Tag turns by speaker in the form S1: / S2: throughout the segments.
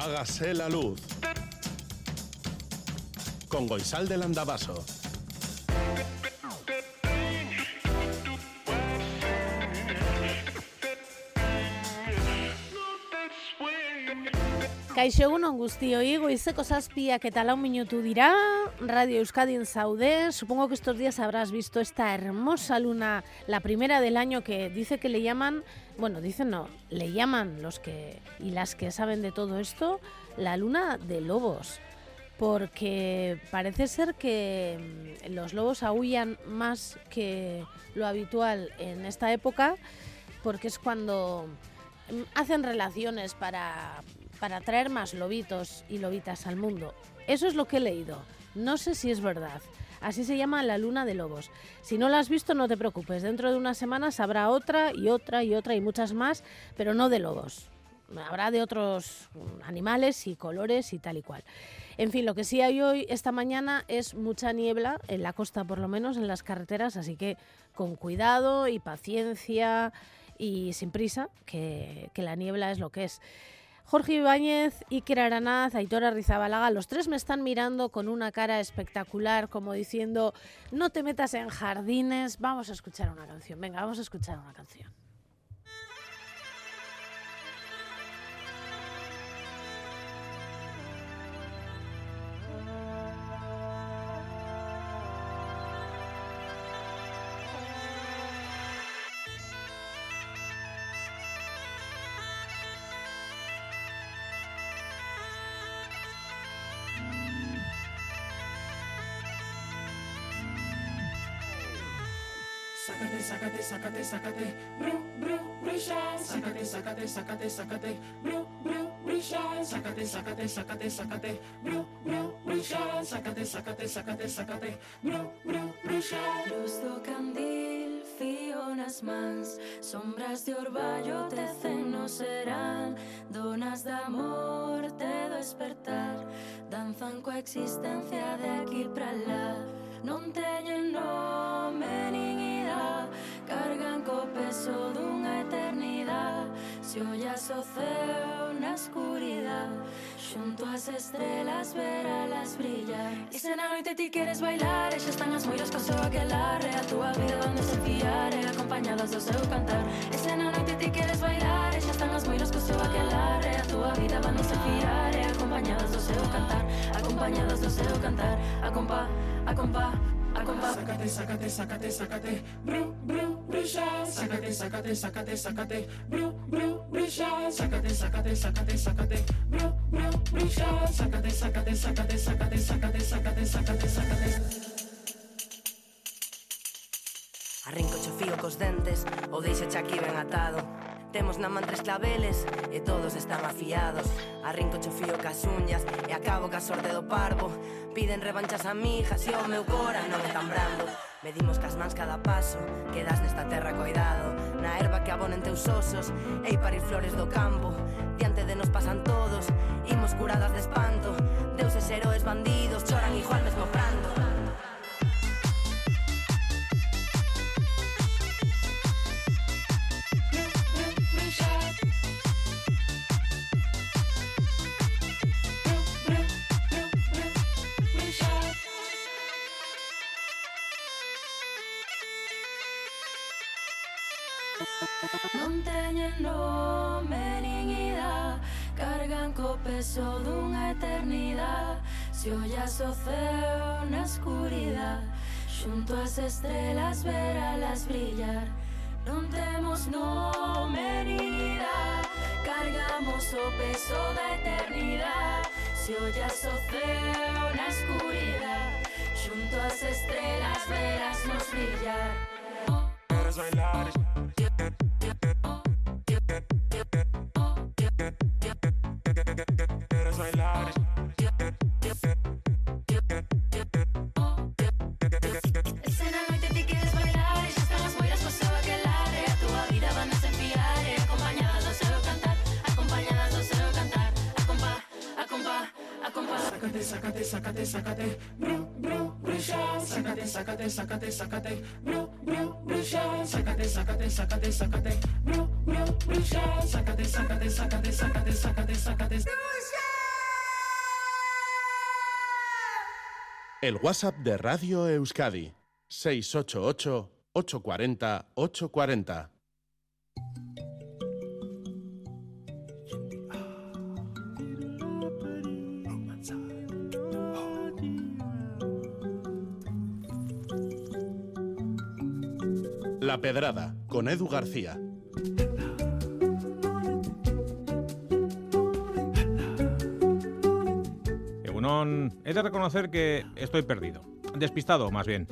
S1: Hágase la luz. Con Goisal del Andabaso.
S2: Kaixo egunon guztioi, goizeko zazpiak eta lau minutu dira, Radio Euskadi en Saudé. Supongo que estos días habrás visto esta hermosa luna, la primera del año que dice que le llaman, bueno, dicen no, le llaman los que y las que saben de todo esto, la luna de lobos. Porque parece ser que mm, los lobos aullan más que lo habitual en esta época, porque es cuando mm, hacen relaciones para para traer más lobitos y lobitas al mundo. Eso es lo que he leído. No sé si es verdad. Así se llama la luna de lobos. Si no la has visto, no te preocupes. Dentro de unas semanas habrá otra y otra y otra y muchas más, pero no de lobos. Habrá de otros animales y colores y tal y cual. En fin, lo que sí hay hoy, esta mañana, es mucha niebla, en la costa por lo menos, en las carreteras, así que con cuidado y paciencia y sin prisa, que la niebla es lo que es. Jorge Ibáñez, Iker Aranaz, Aitora Rizabalaga, los tres me están mirando con una cara espectacular, como diciendo, no te metas en jardines, vamos a escuchar una canción. Venga, vamos a escuchar una canción.
S3: Sácate, sácate, sácate, sácate, bru, bru, brilla. Sácate, sácate, sácate, sácate, bru, bru, brilla. Sácate, sácate, sácate, sácate, bru, bru, brilla. Sácate, sácate, sácate, sácate, bru, bru, brilla.
S4: Luz do candil, fío nas mans Sombras de orballo tecen no serán Donas de amor te despertar Danzan coa existencia de aquí pra lá Non teñen nome idade Cargan co peso dunha eternidade Se ollas o ceo na escuridade Xunto ás estrelas veralas brillar. E se na noite ti queres bailar E xa están as moiras co seu aquelarre A túa vida van desafiar E acompañadas do seu cantar. E se na noite ti queres bailar E xa están as moiras co seu aquelarre A túa vida van desafiar E acompañadas do seu cantar. Acompañadas do seu cantar. A compa, a compa, a comba.
S3: Sácate, sácate, sácate, sácate, bru, bru, bruja. Sácate, sácate, sácate, sácate, bru, bru, bruja. Sácate, sácate, sácate, sácate, bru, bru, bruja. Sácate, sácate, sácate, sácate, sácate, sácate, sácate, sácate.
S5: Arrinco cho fío cos dentes ou deixa aquí ben atado Temos na man tres claveles e todos están afiados. Arrinco cho fío cas uñas e acabo ca sorte do parvo. Piden revanchas amigas e o meu cora non é tan brando. Medimos cas mans cada paso que das nesta terra coidado. Na erva que abonen teus osos e parir flores do campo. Diante de nos pasan todos, imos curadas de espanto. Deuses heroes bandidos choran igual mesmo brando
S4: Xunto ás estrelas veralas brillar. Non temos nome nin idade Cargamos o peso da eternidade Se ollas o ceo na escuridade Xunto ás estrelas verás nos brillar.
S3: Quieres bailar, sácate, bru, bru, bruja, sácate, sácate, sácate, sácate, bru, bru, bruja, sácate, sácate, sácate.
S1: El WhatsApp de Radio Euskadi 688 840 840 La Pedrada, con Edu García.
S6: Egunon, he de reconocer que estoy perdido. Despistado, más bien.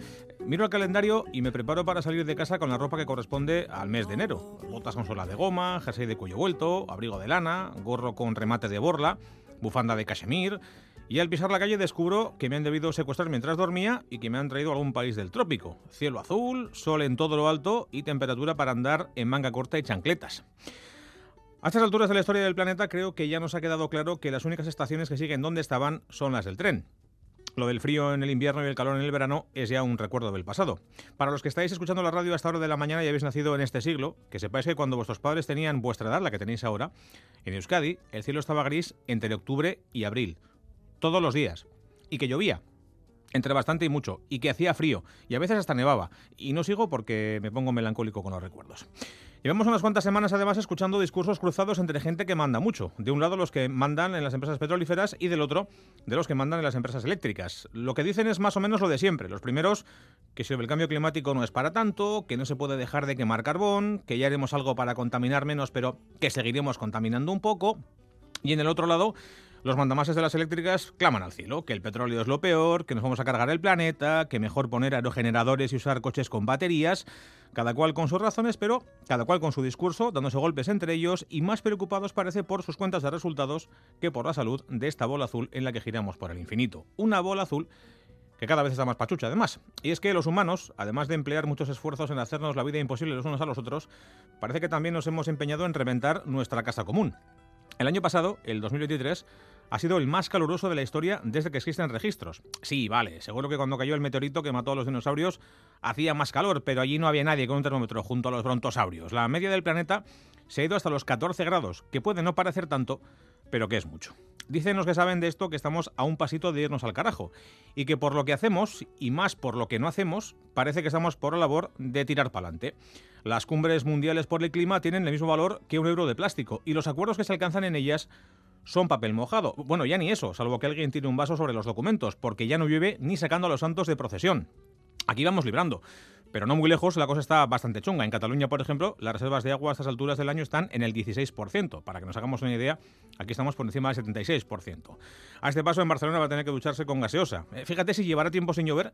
S6: Miro el calendario y me preparo para salir de casa con la ropa que corresponde al mes de enero. Botas con sola de goma, jersey de cuello vuelto, abrigo de lana, gorro con remate de borla, bufanda de cachemir. Y al pisar la calle descubro que me han debido secuestrar mientras dormía y que me han traído a algún país del trópico. Cielo azul, sol en todo lo alto y temperatura para andar en manga corta y chancletas. A estas alturas de la historia del planeta creo que ya nos ha quedado claro que las únicas estaciones que siguen donde estaban son las del tren. Lo del frío en el invierno y el calor en el verano es ya un recuerdo del pasado. Para los que estáis escuchando la radio a esta hora de la mañana y habéis nacido en este siglo, que sepáis que cuando vuestros padres tenían vuestra edad, la que tenéis ahora, en Euskadi el cielo estaba gris entre octubre y abril, todos los días, y que llovía, entre bastante y mucho, y que hacía frío, y a veces hasta nevaba, y no sigo porque me pongo melancólico con los recuerdos. Llevamos unas cuantas semanas además escuchando discursos cruzados entre gente que manda mucho. De un lado los que mandan en las empresas petrolíferas y del otro de los que mandan en las empresas eléctricas. Lo que dicen es más o menos lo de siempre. Los primeros que si el cambio climático no es para tanto, que no se puede dejar de quemar carbón, que ya haremos algo para contaminar menos pero que seguiremos contaminando un poco. Y en el otro lado los mandamases de las eléctricas claman al cielo, que el petróleo es lo peor, que nos vamos a cargar el planeta, que mejor poner aerogeneradores y usar coches con baterías, cada cual con sus razones, pero cada cual con su discurso, dándose golpes entre ellos y más preocupados parece por sus cuentas de resultados que por la salud de esta bola azul en la que giramos por el infinito. Una bola azul que cada vez está más pachucha además. Y es que los humanos, además de emplear muchos esfuerzos en hacernos la vida imposible los unos a los otros, parece que también nos hemos empeñado en reventar nuestra casa común. El año pasado, el 2023, ha sido el más caluroso de la historia desde que existen registros. Sí, vale, seguro que cuando cayó el meteorito que mató a los dinosaurios hacía más calor, pero allí no había nadie con un termómetro junto a los brontosaurios. La media del planeta se ha ido hasta los 14 grados, que puede no parecer tanto, pero que es mucho. Dicen los que saben de esto que estamos a un pasito de irnos al carajo, y que por lo que hacemos, y más por lo que no hacemos, parece que estamos por la labor de tirar para adelante. Las cumbres mundiales por el clima tienen el mismo valor que un euro de plástico, y los acuerdos que se alcanzan en ellas son papel mojado. Bueno, ya ni eso, salvo que alguien tire un vaso sobre los documentos, porque ya no llueve ni sacando a los santos de procesión. Aquí vamos librando. Pero no muy lejos, la cosa está bastante chunga. En Cataluña, por ejemplo, las reservas de agua a estas alturas del año están en el 16%. Para que nos hagamos una idea, aquí estamos por encima del 76%. A este paso, en Barcelona va a tener que ducharse con gaseosa. Eh, fíjate si llevará tiempo sin llover,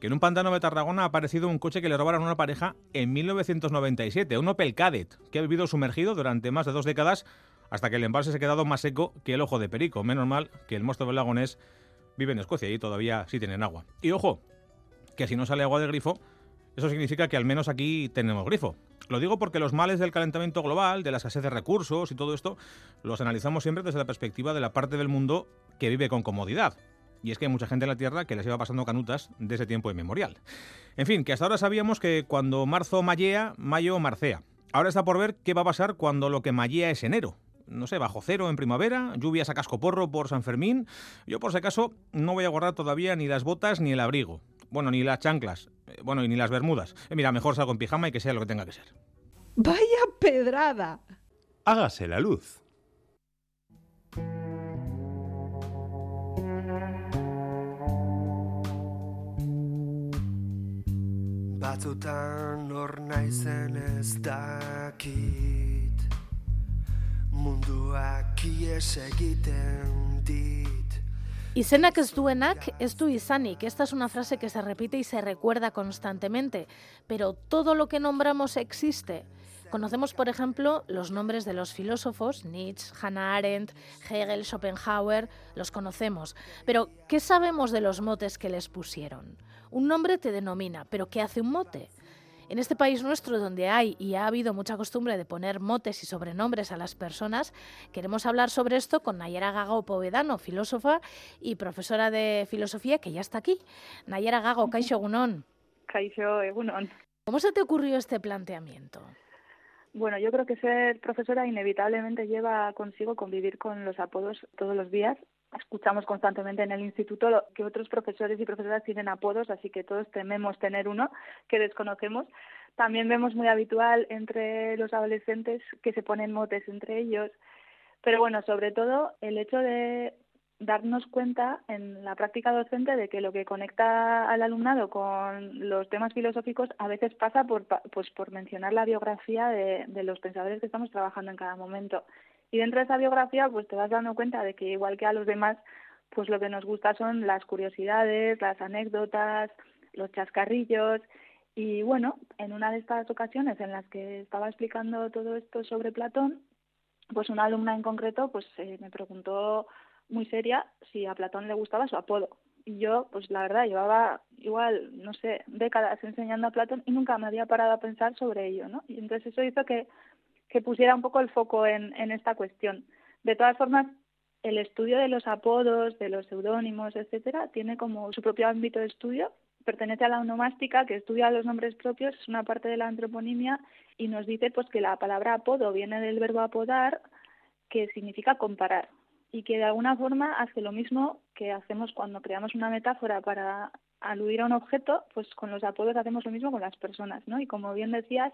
S6: que en un pantano de Tarragona ha aparecido un coche que le robaron a una pareja en 1997, un Opel Kadett, que ha vivido sumergido durante más de dos décadas hasta que el embalse se ha quedado más seco que el ojo de perico. Menos mal que el monstruo del lagonés vive en Escocia y todavía sí tienen agua. Y ojo, que si no sale agua del grifo, eso significa que al menos aquí tenemos grifo. Lo digo porque los males del calentamiento global, de la escasez de recursos y todo esto, los analizamos siempre desde la perspectiva de la parte del mundo que vive con comodidad. Y es que hay mucha gente en la Tierra que les iba pasando canutas desde tiempo inmemorial. En fin, que hasta ahora sabíamos que cuando marzo mallea, mayo marcea. Ahora está por ver qué va a pasar cuando lo que mallea es enero. No sé, bajo cero en primavera, lluvias a cascoporro por San Fermín. Yo por si acaso no voy a guardar todavía ni las botas ni el abrigo. Bueno, ni las chanclas. Eh, Bueno, y ni las bermudas. Eh, Mira, mejor salgo en pijama y que sea lo que tenga que ser.
S7: Vaya pedrada.
S1: Hágase la luz.
S8: Batzutan hor naizen ez dakit Munduak ies egiten dit
S2: Izenak ez duenak ez du izanik. Esta es una frase que se repite y se recuerda constantemente, pero todo lo que nombramos existe. Conocemos, por ejemplo, los nombres de los filósofos, Nietzsche, Hannah Arendt, Hegel, Schopenhauer, los conocemos. Pero, ¿qué sabemos de los motes que les pusieron? Un nombre te denomina, pero ¿qué hace un mote? En este país nuestro, donde hay y ha habido mucha costumbre de poner motes y sobrenombres a las personas, queremos hablar sobre esto con Nayera Gago Povedano, filósofa y profesora de filosofía, que ya está aquí. Nayera Gago, Kaixo Gunón.
S9: Kaixo, egunon.
S2: ¿Cómo se te ocurrió este planteamiento?
S9: Bueno, yo creo que ser profesora inevitablemente lleva consigo convivir con los apodos todos los días escuchamos constantemente en el instituto que otros profesores y profesoras tienen apodos, así que todos tememos tener uno que desconocemos. También vemos muy habitual entre los adolescentes que se ponen motes entre ellos. Pero bueno, sobre todo el hecho de darnos cuenta en la práctica docente de que lo que conecta al alumnado con los temas filosóficos a veces pasa por, pues por mencionar la biografía de, de los pensadores que estamos trabajando en cada momento. Y dentro de esa biografía, pues te vas dando cuenta de que igual que a los demás, pues lo que nos gusta son las curiosidades, las anécdotas, los chascarrillos. Y bueno, en una de estas ocasiones en las que estaba explicando todo esto sobre Platón, pues una alumna en concreto pues eh, me preguntó muy seria si a Platón le gustaba su apodo. Y yo, pues la verdad, llevaba igual, no sé, décadas enseñando a Platón y nunca me había parado a pensar sobre ello, ¿no? Y entonces eso hizo que, que pusiera un poco el foco en, esta cuestión. De todas formas, el estudio de los apodos, de los seudónimos, etcétera, tiene como su propio ámbito de estudio. Pertenece a la onomástica, que estudia los nombres propios, es una parte de la antroponimia y nos dice pues que la palabra apodo viene del verbo apodar, que significa comparar y que de alguna forma hace lo mismo que hacemos cuando creamos una metáfora para aludir a un objeto, pues con los apodos hacemos lo mismo con las personas, ¿no? Y como bien decías,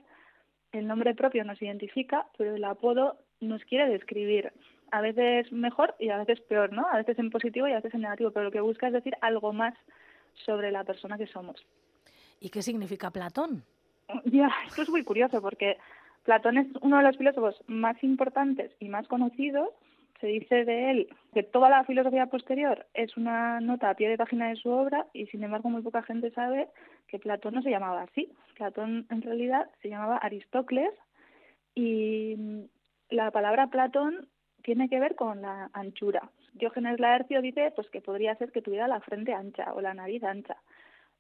S9: el nombre propio nos identifica, pero el apodo nos quiere describir. A veces mejor y a veces peor, ¿no? A veces en positivo y a veces en negativo, pero lo que busca es decir algo más sobre la persona que somos.
S2: ¿Y qué significa Platón?
S9: Ya, esto es muy curioso porque Platón es uno de los filósofos más importantes y más conocidos. Se dice de él que toda la filosofía posterior es una nota a pie de página de su obra y sin embargo muy poca gente sabe que Platón no se llamaba así. Platón en realidad se llamaba Aristócles y la palabra Platón tiene que ver con la anchura. Diógenes Laercio dice pues que podría ser que tuviera la frente ancha o la nariz ancha.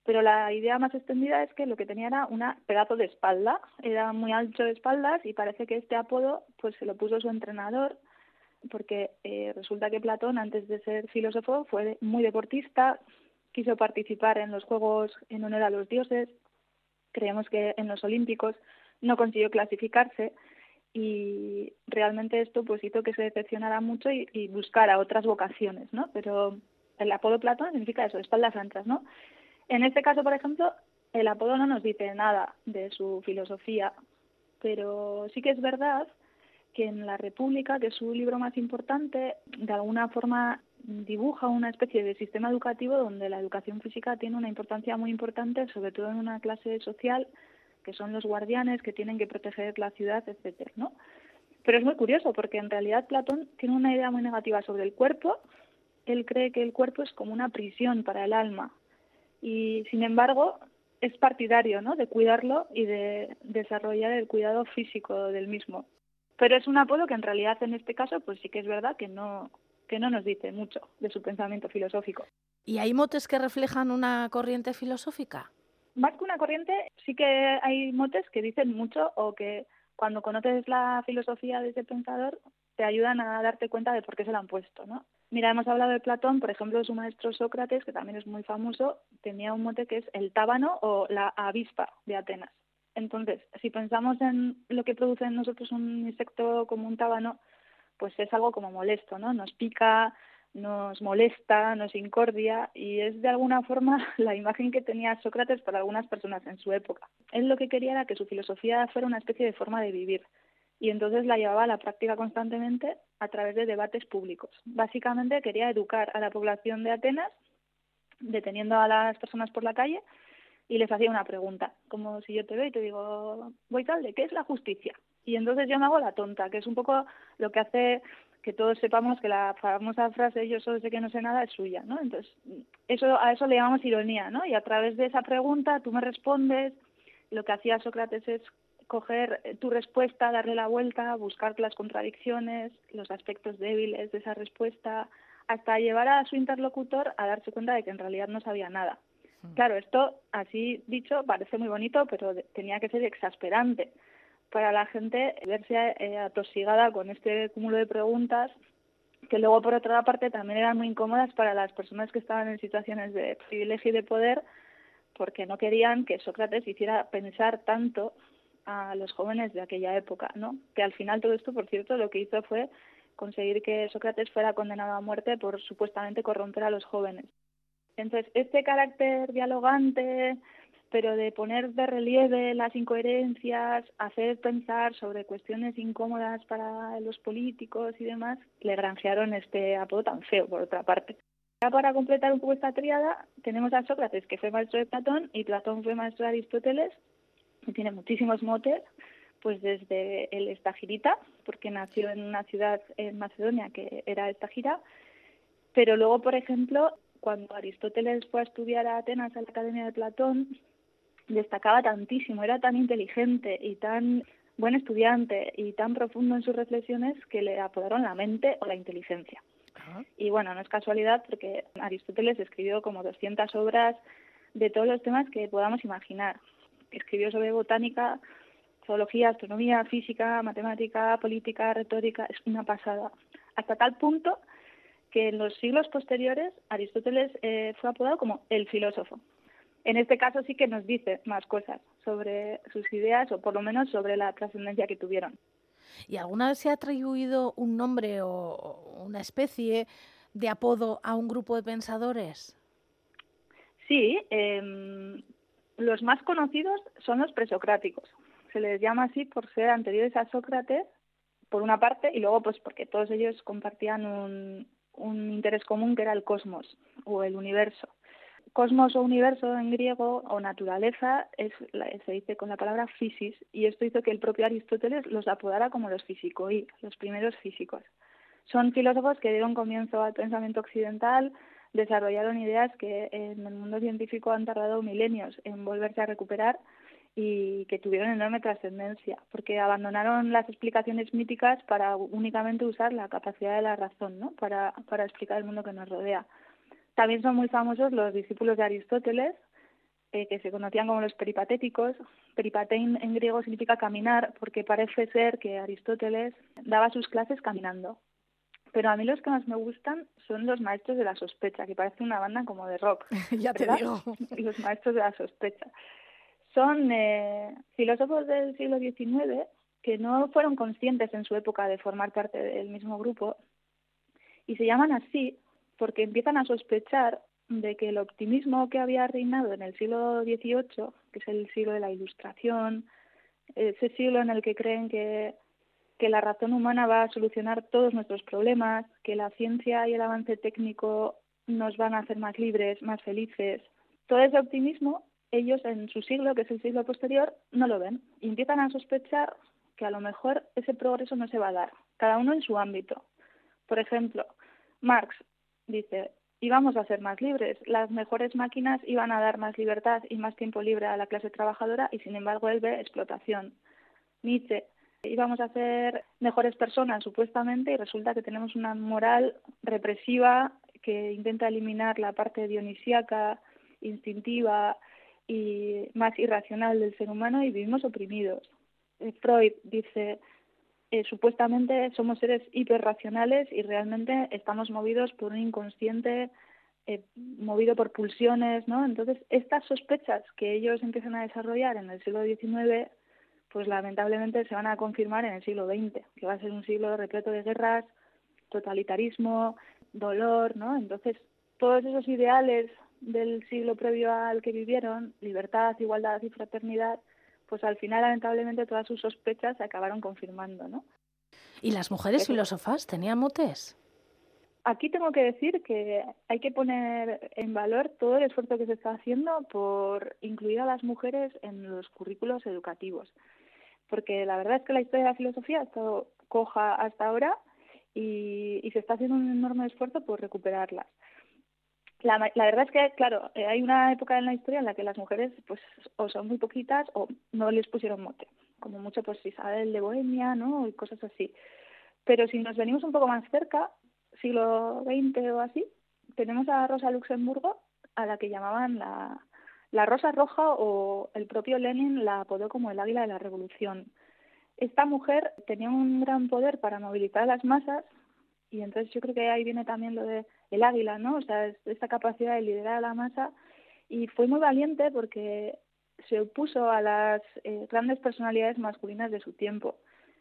S9: Pero la idea más extendida es que lo que tenía era un pedazo de espalda, era muy ancho de espaldas y parece que este apodo pues se lo puso su entrenador porque eh, resulta que Platón antes de ser filósofo fue muy deportista, quiso participar en los Juegos en honor a los dioses, creemos que en los Olímpicos no consiguió clasificarse y realmente esto pues hizo que se decepcionara mucho y, y buscara otras vocaciones, ¿no? Pero el apodo Platón significa eso, espaldas anchas, ¿no? En este caso, por ejemplo, el apodo no nos dice nada de su filosofía, pero sí que es verdad que en La República, que es su libro más importante, de alguna forma dibuja una especie de sistema educativo donde la educación física tiene una importancia muy importante, sobre todo en una clase social que son los guardianes que tienen que proteger la ciudad, etcétera, ¿no? Pero es muy curioso porque en realidad Platón tiene una idea muy negativa sobre el cuerpo. Él cree que el cuerpo es como una prisión para el alma y sin embargo es partidario, ¿no? De cuidarlo y de desarrollar el cuidado físico del mismo. Pero es un apodo que en realidad en este caso pues sí que es verdad que no que no nos dice mucho de su pensamiento filosófico.
S2: ¿Y hay motes que reflejan una corriente filosófica?
S9: Más que una corriente, sí que hay motes que dicen mucho o que cuando conoces la filosofía de ese pensador te ayudan a darte cuenta de por qué se la han puesto, ¿no? Mira, hemos hablado de Platón, por ejemplo, su maestro Sócrates, que también es muy famoso, tenía un mote que es el tábano o la avispa de Atenas. Entonces, si pensamos en lo que produce en nosotros un insecto como un tábano, pues es algo como molesto, ¿no? Nos pica, nos molesta, nos incordia y es de alguna forma la imagen que tenía Sócrates para algunas personas en su época. Él lo que quería era que su filosofía fuera una especie de forma de vivir y entonces la llevaba a la práctica constantemente a través de debates públicos. Básicamente quería educar a la población de Atenas deteniendo a las personas por la calle y les hacía una pregunta, como si yo te veo y te digo, voy tal, ¿de qué es la justicia? Y entonces yo me hago la tonta, que es un poco lo que hace que todos sepamos que la famosa frase yo solo sé que no sé nada es suya, ¿no? Entonces, eso a eso le llamamos ironía, ¿no? Y a través de esa pregunta tú me respondes, lo que hacía Sócrates es coger tu respuesta, darle la vuelta, buscar las contradicciones, los aspectos débiles de esa respuesta, hasta llevar a su interlocutor a darse cuenta de que en realidad no sabía nada. Claro, esto, así dicho, parece muy bonito, pero tenía que ser exasperante para la gente verse eh, atosigada con este cúmulo de preguntas que luego, por otra parte, también eran muy incómodas para las personas que estaban en situaciones de privilegio y de poder, porque no querían que Sócrates hiciera pensar tanto a los jóvenes de aquella época, ¿no? Que al final todo esto, por cierto, lo que hizo fue conseguir que Sócrates fuera condenado a muerte por supuestamente corromper a los jóvenes. Entonces, este carácter dialogante, pero de poner de relieve las incoherencias, hacer pensar sobre cuestiones incómodas para los políticos y demás, le granjearon este apodo tan feo, por otra parte. Ya para completar un poco esta triada, tenemos a Sócrates, que fue maestro de Platón, y Platón fue maestro de Aristóteles, y tiene muchísimos motes, pues desde el Estagirita, porque nació en una ciudad en Macedonia que era Estagira, pero luego, por ejemplo, cuando Aristóteles fue a estudiar a Atenas a la Academia de Platón, destacaba tantísimo, era tan inteligente y tan buen estudiante y tan profundo en sus reflexiones que le apodaron la mente o la inteligencia. Y bueno, no es casualidad porque Aristóteles escribió como 200 obras de todos los temas que podamos imaginar. Escribió sobre botánica, zoología, astronomía, física, matemática, política, retórica, es una pasada. Hasta tal punto que en los siglos posteriores Aristóteles eh, fue apodado como el filósofo. En este caso sí que nos dice más cosas sobre sus ideas o por lo menos sobre la trascendencia que tuvieron.
S2: ¿Y alguna vez se ha atribuido un nombre o una especie de apodo a un grupo de pensadores?
S9: Sí, eh, los más conocidos son los presocráticos. Se les llama así por ser anteriores a Sócrates, por una parte, y luego pues porque todos ellos compartían un, un interés común que era el cosmos o el universo. Cosmos o universo en griego o naturaleza es, se dice con la palabra physis y esto hizo que el propio Aristóteles los apodara como los físicos, los primeros físicos. Son filósofos que dieron comienzo al pensamiento occidental, desarrollaron ideas que en el mundo científico han tardado milenios en volverse a recuperar y que tuvieron enorme trascendencia, porque abandonaron las explicaciones míticas para únicamente usar la capacidad de la razón, ¿no? para, para explicar el mundo que nos rodea. También son muy famosos los discípulos de Aristóteles, eh, que se conocían como los peripatéticos. Peripatein en griego significa caminar, porque parece ser que Aristóteles daba sus clases caminando. Pero a mí los que más me gustan son los maestros de la sospecha, que parece una banda como de rock.
S2: ya te digo.
S9: Los maestros de la sospecha. Son eh, filósofos del siglo XIX que no fueron conscientes en su época de formar parte del mismo grupo y se llaman así porque empiezan a sospechar de que el optimismo que había reinado en el siglo XVIII, que es el siglo de la Ilustración, ese siglo en el que creen que, que la razón humana va a solucionar todos nuestros problemas, que la ciencia y el avance técnico nos van a hacer más libres, más felices. Todo ese optimismo, ellos en su siglo, que es el siglo posterior, no lo ven y empiezan a sospechar que a lo mejor ese progreso no se va a dar, cada uno en su ámbito. Por ejemplo, Marx dice, íbamos a ser más libres, las mejores máquinas iban a dar más libertad y más tiempo libre a la clase trabajadora y sin embargo él ve explotación. Nietzsche, íbamos a ser mejores personas supuestamente y resulta que tenemos una moral represiva que intenta eliminar la parte dionisíaca, instintiva y más irracional del ser humano y vivimos oprimidos. Eh, Freud dice, eh, supuestamente somos seres hiperracionales y realmente estamos movidos por un inconsciente eh, movido por pulsiones, ¿no? Entonces, estas sospechas que ellos empiezan a desarrollar en el siglo XIX, pues lamentablemente se van a confirmar en el siglo XX, que va a ser un siglo repleto de guerras, totalitarismo, dolor, ¿no? Entonces, todos esos ideales del siglo previo al que vivieron, libertad, igualdad y fraternidad, pues al final lamentablemente todas sus sospechas se acabaron confirmando, ¿no?
S2: ¿Y las mujeres filósofas tenían motes?
S9: Aquí tengo que decir que hay que poner en valor todo el esfuerzo que se está haciendo por incluir a las mujeres en los currículos educativos, porque la verdad es que la historia de la filosofía ha estado coja hasta ahora y, y se está haciendo un enorme esfuerzo por recuperarlas la, la, verdad es que, claro, eh, hay una época en la historia en la que las mujeres pues o son muy poquitas o no les pusieron mote, como mucho pues Isabel de Bohemia, ¿no? Y cosas así. Pero si nos venimos un poco más cerca, siglo XX o así, tenemos a Rosa Luxemburgo, a la que llamaban la, la Rosa Roja o el propio Lenin la apodó como el águila de la revolución. Esta mujer tenía un gran poder para movilizar a las masas y entonces yo creo que ahí viene también lo de el águila, ¿no? O sea, esta capacidad de liderar a la masa y fue muy valiente porque se opuso a las eh, grandes personalidades masculinas de su tiempo.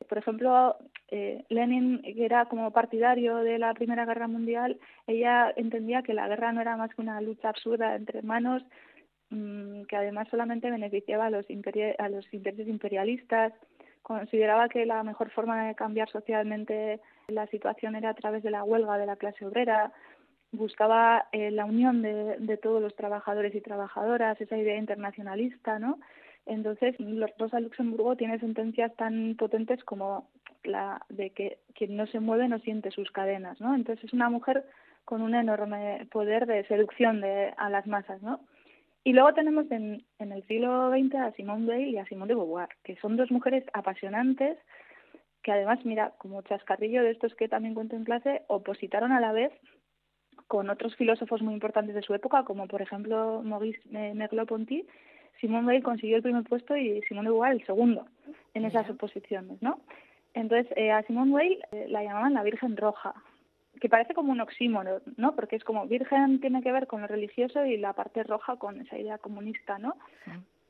S9: Por ejemplo, eh, Lenin, que era como partidario de la Primera Guerra Mundial, ella entendía que la guerra no era más que una lucha absurda entre hermanos, mm, que además solamente beneficiaba a los, a los intereses imperialistas. Consideraba que la mejor forma de cambiar socialmente la situación era a través de la huelga de la clase obrera. Buscaba eh, la unión de, de todos los trabajadores y trabajadoras, esa idea internacionalista, ¿no? Entonces, Rosa Luxemburgo tiene sentencias tan potentes como la de que quien no se mueve no siente sus cadenas, ¿no? Entonces es una mujer con un enorme poder de seducción de, a las masas, ¿no? Y luego tenemos en, en el siglo XX a Simone Weil y a Simone de Beauvoir, que son dos mujeres apasionantes que además, mira, como chascarrillo de estos que también cuento en clase, opositaron a la vez con otros filósofos muy importantes de su época, como por ejemplo Maurice Merleau-Ponty. Simone Weil consiguió el primer puesto y Simone de Beauvoir el segundo en esas oposiciones, ¿no? Entonces, eh, a Simone Weil eh, la llamaban la Virgen Roja, que parece como un oxímono, ¿no? Porque es como Virgen tiene que ver con lo religioso y la parte roja con esa idea comunista, ¿no?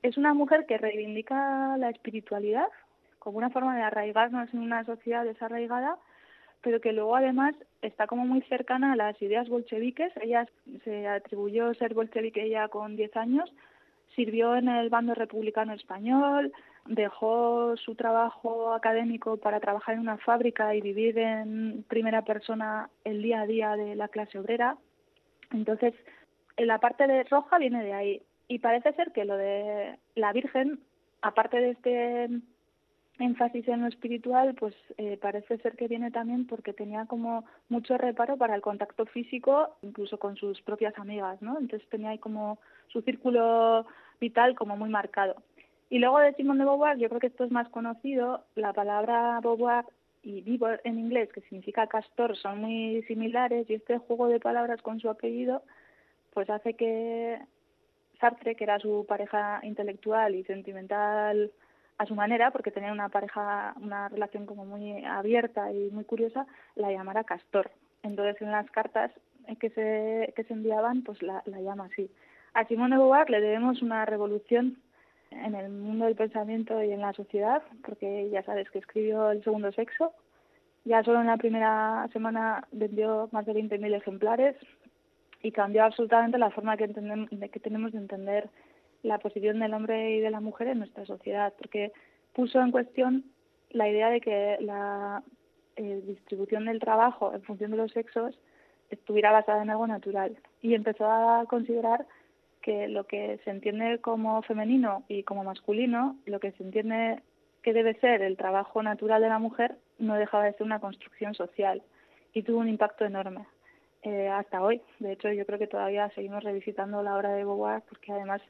S9: Es una mujer que reivindica la espiritualidad como una forma de arraigarnos en una sociedad desarraigada, pero que luego además está como muy cercana a las ideas bolcheviques. Ella se atribuyó ser bolchevique ya con 10 años, sirvió en el bando republicano español, dejó su trabajo académico para trabajar en una fábrica y vivir en primera persona el día a día de la clase obrera. Entonces, la parte de roja viene de ahí. Y parece ser que lo de la Virgen, aparte de este énfasis en lo espiritual, pues eh, parece ser que viene también porque tenía como mucho reparo para el contacto físico, incluso con sus propias amigas, ¿no? Entonces tenía ahí como su círculo vital como muy marcado. Y luego de Simone de Beauvoir, yo creo que esto es más conocido, la palabra Beauvoir y Beaver en inglés, que significa castor, son muy similares y este juego de palabras con su apellido, pues hace que Sartre, que era su pareja intelectual y sentimental a su manera, porque tenía una pareja, una relación como muy abierta y muy curiosa, la llamara castor. Entonces en las cartas que se, que se enviaban, pues la, la llama así. A Simone de Beauvoir le debemos una revolución en el mundo del pensamiento y en la sociedad, porque ya sabes que escribió El segundo sexo. Ya solo en la primera semana vendió más de 20.000 ejemplares y cambió absolutamente la forma que, entendemos, de que tenemos de entender la posición del hombre y de la mujer en nuestra sociedad, porque puso en cuestión la idea de que la eh, distribución del trabajo en función de los sexos estuviera basada en algo natural y empezó a considerar que lo que se entiende como femenino y como masculino, lo que se entiende que debe ser el trabajo natural de la mujer, no dejaba de ser una construcción social y tuvo un impacto enorme eh, hasta hoy. De hecho, yo creo que todavía seguimos revisitando la obra de Beauvoir porque además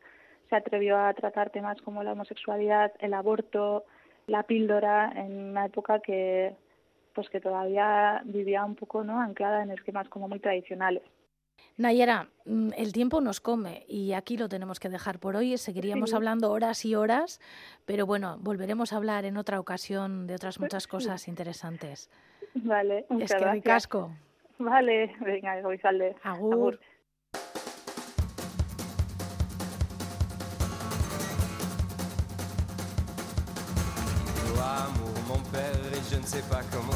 S9: se atrevió a tratar temas como la homosexualidad, el aborto, la píldora en una época que pues que todavía vivía un poco no anclada en esquemas como muy tradicionales.
S2: Nayera, mm, el tiempo nos come y aquí lo tenemos que dejar por hoy. Seguiríamos hablando horas y horas, pero bueno, volveremos a hablar en otra ocasión de otras muchas cosas interesantes.
S9: Vale, muchas
S2: es que
S9: gracias.
S2: casco.
S9: Vale, venga, Goizalde.
S2: Agur.
S9: Agur.
S10: Je ne sais pas comment.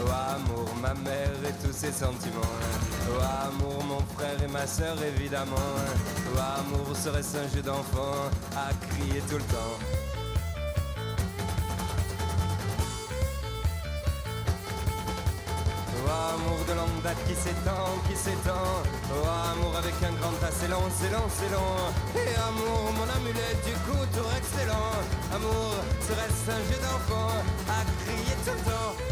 S10: Oh amour, ma mère et tous ses sentiments. Oh amour, mon frère et ma sœur évidemment. Oh amour, serait-ce un jeu d'enfant à crier tout le temps. Oh amour de longue qui s'étend, qui s'étend. Oh amour avec un grand tas, c'est long, c'est long, c'est long. Et amour, mon amulette du coup, excellent. Amour, serait-ce un jeu d'enfant à crier tout le temps.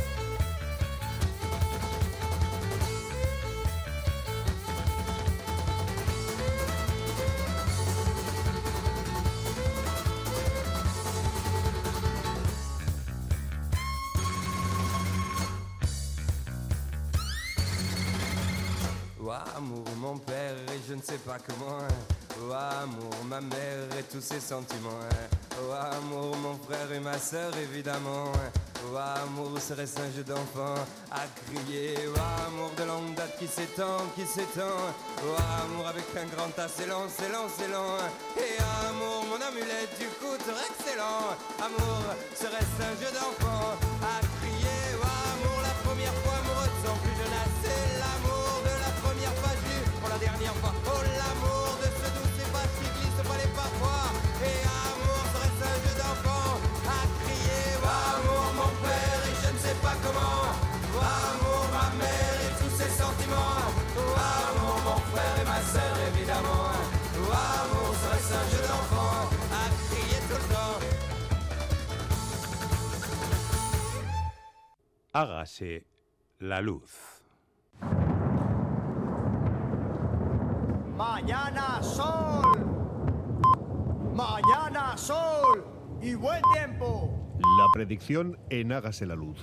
S10: Amour, mon père et je ne sais pas comment. Oh amour, ma mère et tous ses sentiments. Oh amour, mon frère et ma sœur évidemment. Oh amour, serait-ce un jeu d'enfant à crier? Oh amour de longue date qui s'étend, qui s'étend. Oh amour avec un grand tas, c'est long, c'est long, c'est long. Et amour, mon amulette du coup, excellent. Amour, serait-ce un jeu d'enfant à crier.
S1: Hágase la luz.
S11: Mañana sol. Mañana sol y buen tiempo.
S12: La predicción en Hágase la luz.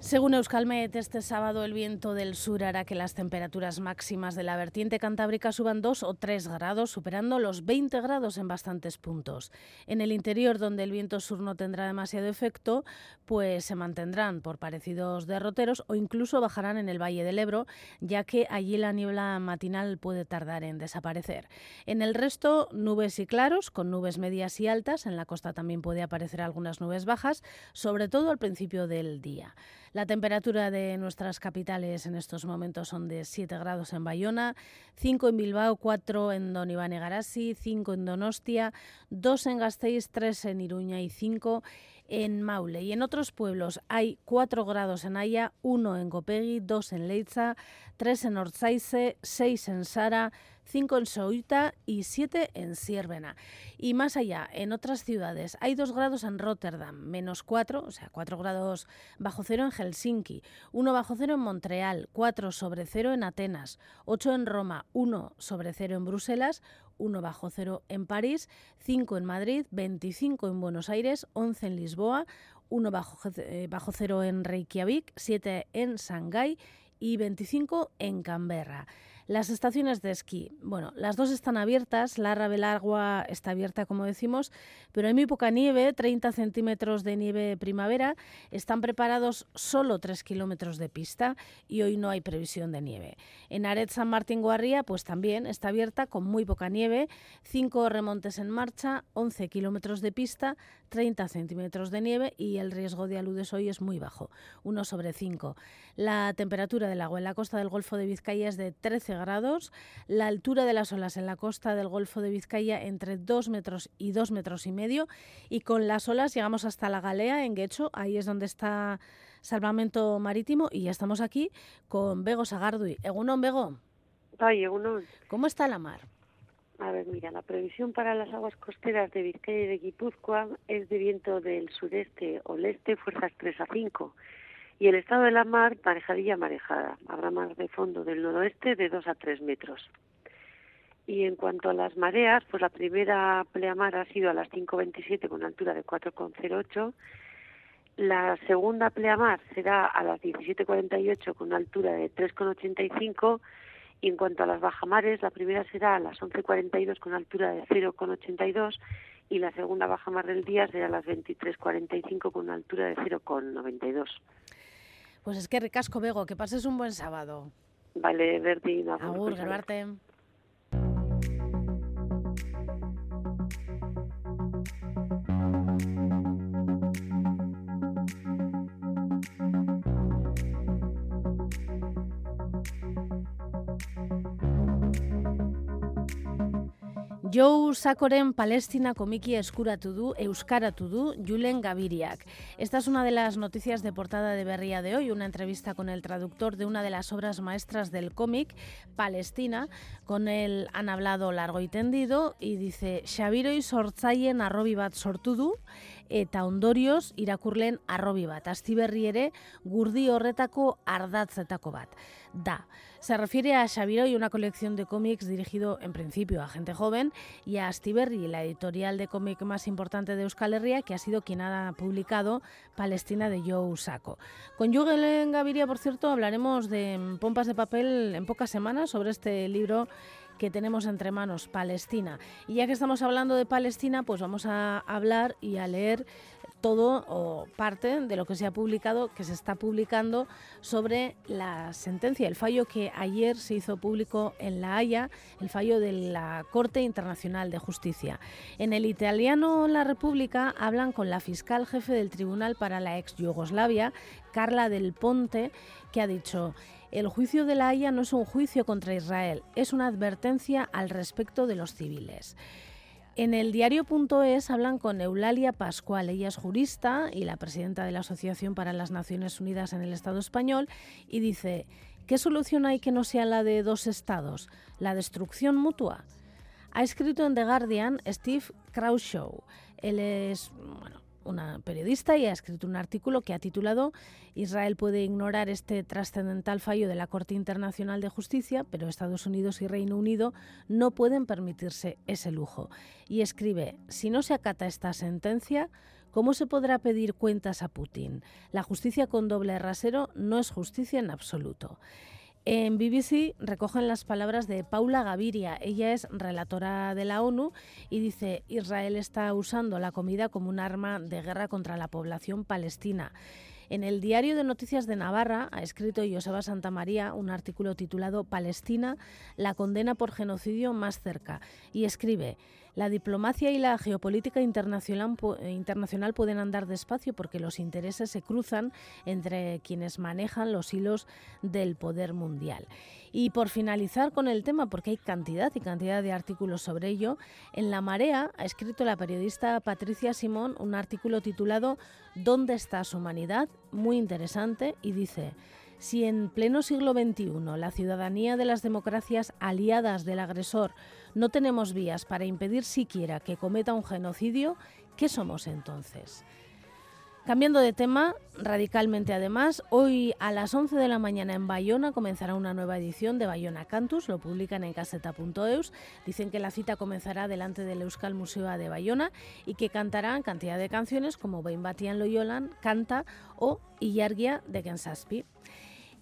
S2: Según Euskalmet, este sábado el viento del sur hará que las temperaturas máximas de la vertiente cantábrica suban 2 o 3 grados, superando los 20 grados en bastantes puntos. En el interior, donde el viento sur no tendrá demasiado efecto, pues se mantendrán por parecidos derroteros o incluso bajarán en el Valle del Ebro, ya que allí la niebla matinal puede tardar en desaparecer. En el resto, nubes y claros, con nubes medias y altas. En la costa también puede aparecer algunas nubes bajas, sobre todo al principio del día. La temperatura de nuestras capitales en estos momentos son de 7 grados en Bayona, 5 en Bilbao, 4 en Don Iván Garasi, 5 en Donostia, 2 en Gasteiz, 3 en Iruña y 5 en Maule. Y en otros pueblos hay 4 grados en Haya, 1 en Copegui, 2 en Leitza, 3 en Orzaize, 6 en Sara, 5 en Souita y 7 en Siervena. Y más allá, en otras ciudades, hay 2 grados en Rotterdam, menos 4, o sea, 4 grados bajo cero en Helsinki, 1 bajo cero en Montreal, 4 sobre cero en Atenas, 8 en Roma, 1 sobre cero en Bruselas, 1 bajo cero en París, 5 en Madrid, 25 en Buenos Aires, 11 en Lisboa, 1 bajo, eh, bajo cero en Reykjavik, 7 en Shanghái y 25 en Canberra. Las estaciones de esquí, bueno, las dos están abiertas, la Rabelargua está abierta como decimos, pero hay muy poca nieve, 30 centímetros de nieve primavera, están preparados solo 3 kilómetros de pista y hoy no hay previsión de nieve. En Aret San Martín Guarría pues también está abierta con muy poca nieve, 5 remontes en marcha, 11 kilómetros de pista, 30 centímetros de nieve y el riesgo de aludes hoy es muy bajo, 1 sobre 5. La temperatura del agua en la costa del Golfo de Vizcaya es de 13 grados, la altura de las olas en la costa del Golfo de Vizcaya entre 2 metros y 2 metros y medio y con las olas llegamos hasta la Galea en Guecho, ahí es donde está Salvamento Marítimo y ya estamos aquí con Bego Sagardui. Egunon, Bego.
S13: Ay, Egunon.
S2: ¿Cómo está la mar?
S13: A ver, mira, la previsión para las aguas costeras de Vizcaya y de Guipúzcoa es de viento del sureste o este, fuerzas 3 a 5. Y el estado de la mar, marejadilla marejada. Habrá mar de fondo del noroeste de 2 a 3 metros. Y en cuanto a las mareas, pues la primera pleamar ha sido a las 5.27 con altura de 4,08. La segunda pleamar será a las 17.48 con altura de 3,85 y en cuanto a las bajamares, la primera será a las 11.42 con altura de 0,82 y la segunda bajamar del día será a las 23.45 con una altura de 0,92.
S2: Pues es que ricasco, Bego, que pases un buen sábado.
S13: Vale, Berti. Agur,
S2: Joe Sakoren Palestina komiki eskuratu du, euskaratu du Julen Gaviriak. Esta es una de las noticias de portada de Berría de hoy, una entrevista con el traductor de una de las obras maestras del cómic, Palestina. Con él han hablado largo y tendido y dice, Xabiroi sortzaien arrobi bat sortu du, eta ondorioz irakurlen arrobi bat. Astiberri ere gurdi horretako ardatzetako bat. Da. Se refiere a Xaviro y una colección de cómics dirigido en principio a gente joven y a Astiberri, la editorial de cómic más importante de Euskal Herria, que ha sido quien ha publicado Palestina de Joe Sacco. Con Jugel Gaviria, por cierto, hablaremos de pompas de papel en pocas semanas sobre este libro que tenemos entre manos, Palestina. Y ya que estamos hablando de Palestina, pues vamos a hablar y a leer todo o parte de lo que se ha publicado, que se está publicando sobre la sentencia, el fallo que ayer se hizo público en La Haya, el fallo de la Corte Internacional de Justicia. En el italiano La República hablan con la fiscal jefe del Tribunal para la ex Yugoslavia, Carla del Ponte, que ha dicho el juicio de la Haya no es un juicio contra Israel, es una advertencia al respecto de los civiles. En el diario.es hablan con Eulalia Pascual, ella es jurista y la presidenta de la Asociación para las Naciones Unidas en el Estado español, y dice, ¿qué solución hay que no sea la de dos estados? ¿La destrucción mutua? Ha escrito en The Guardian Steve Kraushaw. Él es, una periodista y ha escrito un artículo que ha titulado Israel puede ignorar este trascendental fallo de la Corte Internacional de Justicia, pero Estados Unidos y Reino Unido no pueden permitirse ese lujo. Y escribe, si no se acata esta sentencia, ¿Cómo se podrá pedir cuentas a Putin? La justicia con doble rasero no es justicia en absoluto. En BBC recogen las palabras de Paula Gaviria. Ella es relatora de la ONU y dice, Israel está usando la comida como un arma de guerra contra la población palestina. En el Diario de Noticias de Navarra ha escrito Joseba Santamaría un artículo titulado Palestina, la condena por genocidio más cerca y escribe la diplomacia y la geopolítica internacional, internacional, pueden andar despacio porque los intereses se cruzan entre quienes manejan los hilos del poder mundial. Y por finalizar con el tema, porque hay cantidad y cantidad de artículos sobre ello, en La Marea ha escrito la periodista Patricia Simón un artículo titulado ¿Dónde está su humanidad? Muy interesante y dice... Si en pleno siglo XXI la ciudadanía de las democracias aliadas del agresor no tenemos vías para impedir siquiera que cometa un genocidio, ¿qué somos entonces? Cambiando de tema, radicalmente además, hoy a las 11 de la mañana en Bayona comenzará una nueva edición de Bayona Cantus, lo publican en caseta.eus. Dicen que la cita comenzará delante del Euskal Museo de Bayona y que cantarán cantidad de canciones como Bein Batian Loyolan, Canta o Illargia de Kensaspi.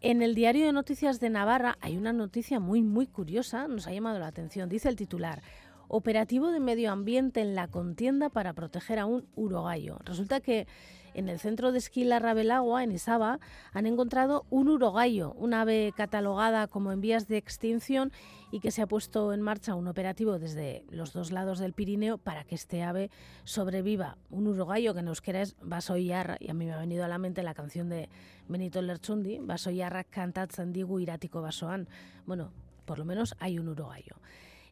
S2: En el diario de noticias de Navarra hay una noticia muy, muy curiosa, nos ha llamado la atención. Dice el titular, operativo de medio ambiente en la contienda para proteger a un urogallo. Resulta que en el centro de esquí La Rabelagua, en Isaba, han encontrado un urogallo, un ave catalogada como en vías de extinción y que se ha puesto en marcha un operativo desde los dos lados del Pirineo para que este ave sobreviva. Un urogallo que en euskera es y a mí me ha venido a la mente la canción de Benito Lerchundi, basoiarra kantatzen digu iratiko basoan. Bueno, por lo menos hay un urogallo.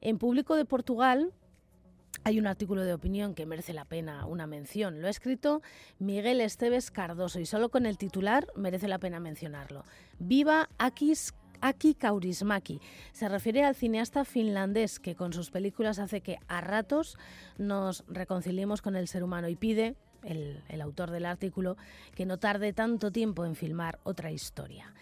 S2: En público de Portugal, hay un artículo de opinión que merece la pena una mención. Lo ha escrito Miguel Esteves Cardoso y solo con el titular merece la pena mencionarlo. Viva Akis Aki Kaurismaki. Se refiere al cineasta finlandés que con sus películas hace que a ratos nos reconciliemos con el ser humano y pide, el, el autor del artículo, que no tarde tanto tiempo en filmar otra historia.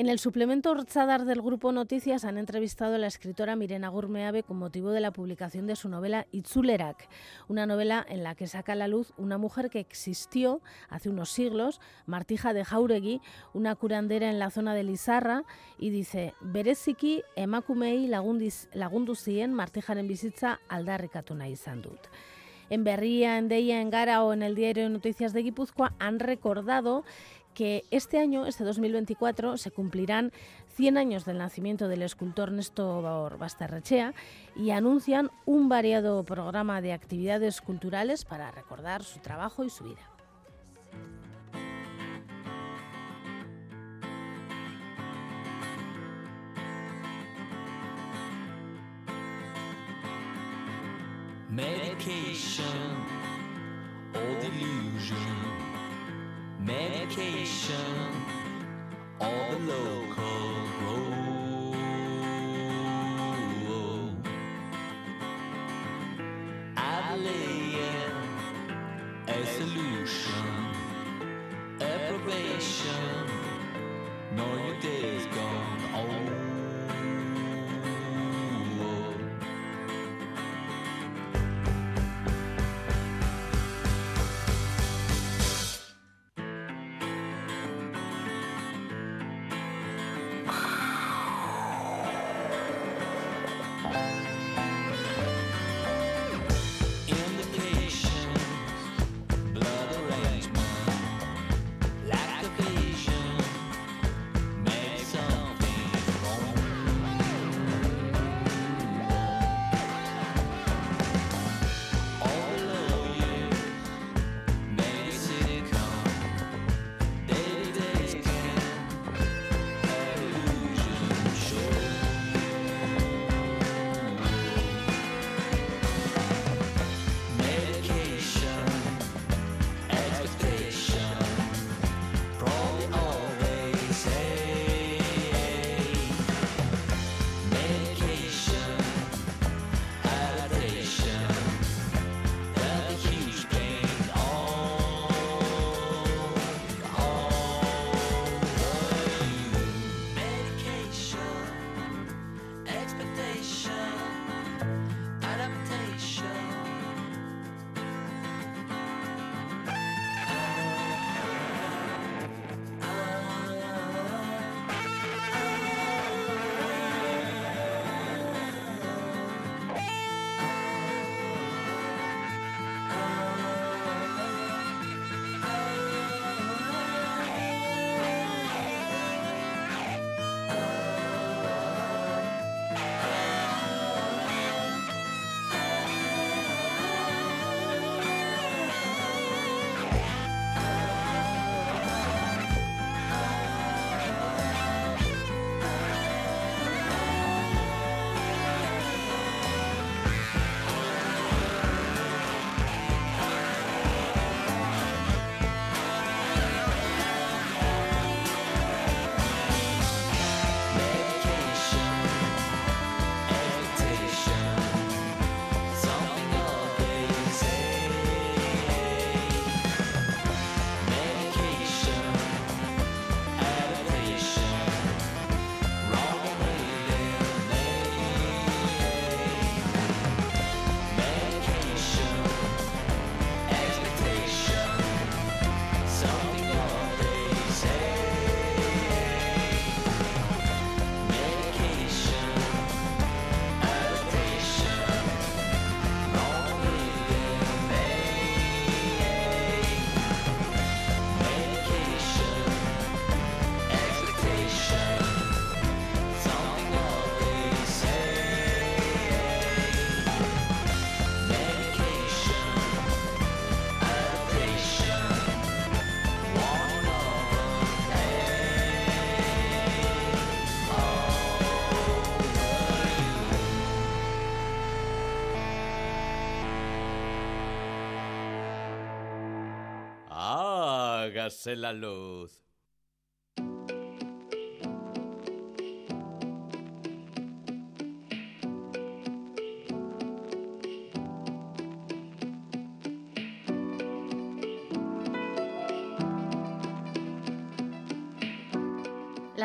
S2: En el suplemento Orchadar del Grupo Noticias han entrevistado a la escritora Mirena Gurmeave con motivo de la publicación de su novela Itzulerak, una novela en la que saca a la luz una mujer que existió hace unos siglos, Martija de Jauregui, una curandera en la zona de Lizarra, y dice, bereziki emakumei lagundu zien Martijaren bizitza aldarrikatu nahi izan dut. En Berría, en Deia, en Gara o en el diario de Noticias de Guipúzcoa han recordado que este año, este 2024, se cumplirán 100 años del nacimiento del escultor Néstor Basterrechea y anuncian un variado programa de actividades culturales para recordar su trabajo y su vida. medication, all the local road. I lay a solution, a probation,
S14: hágase la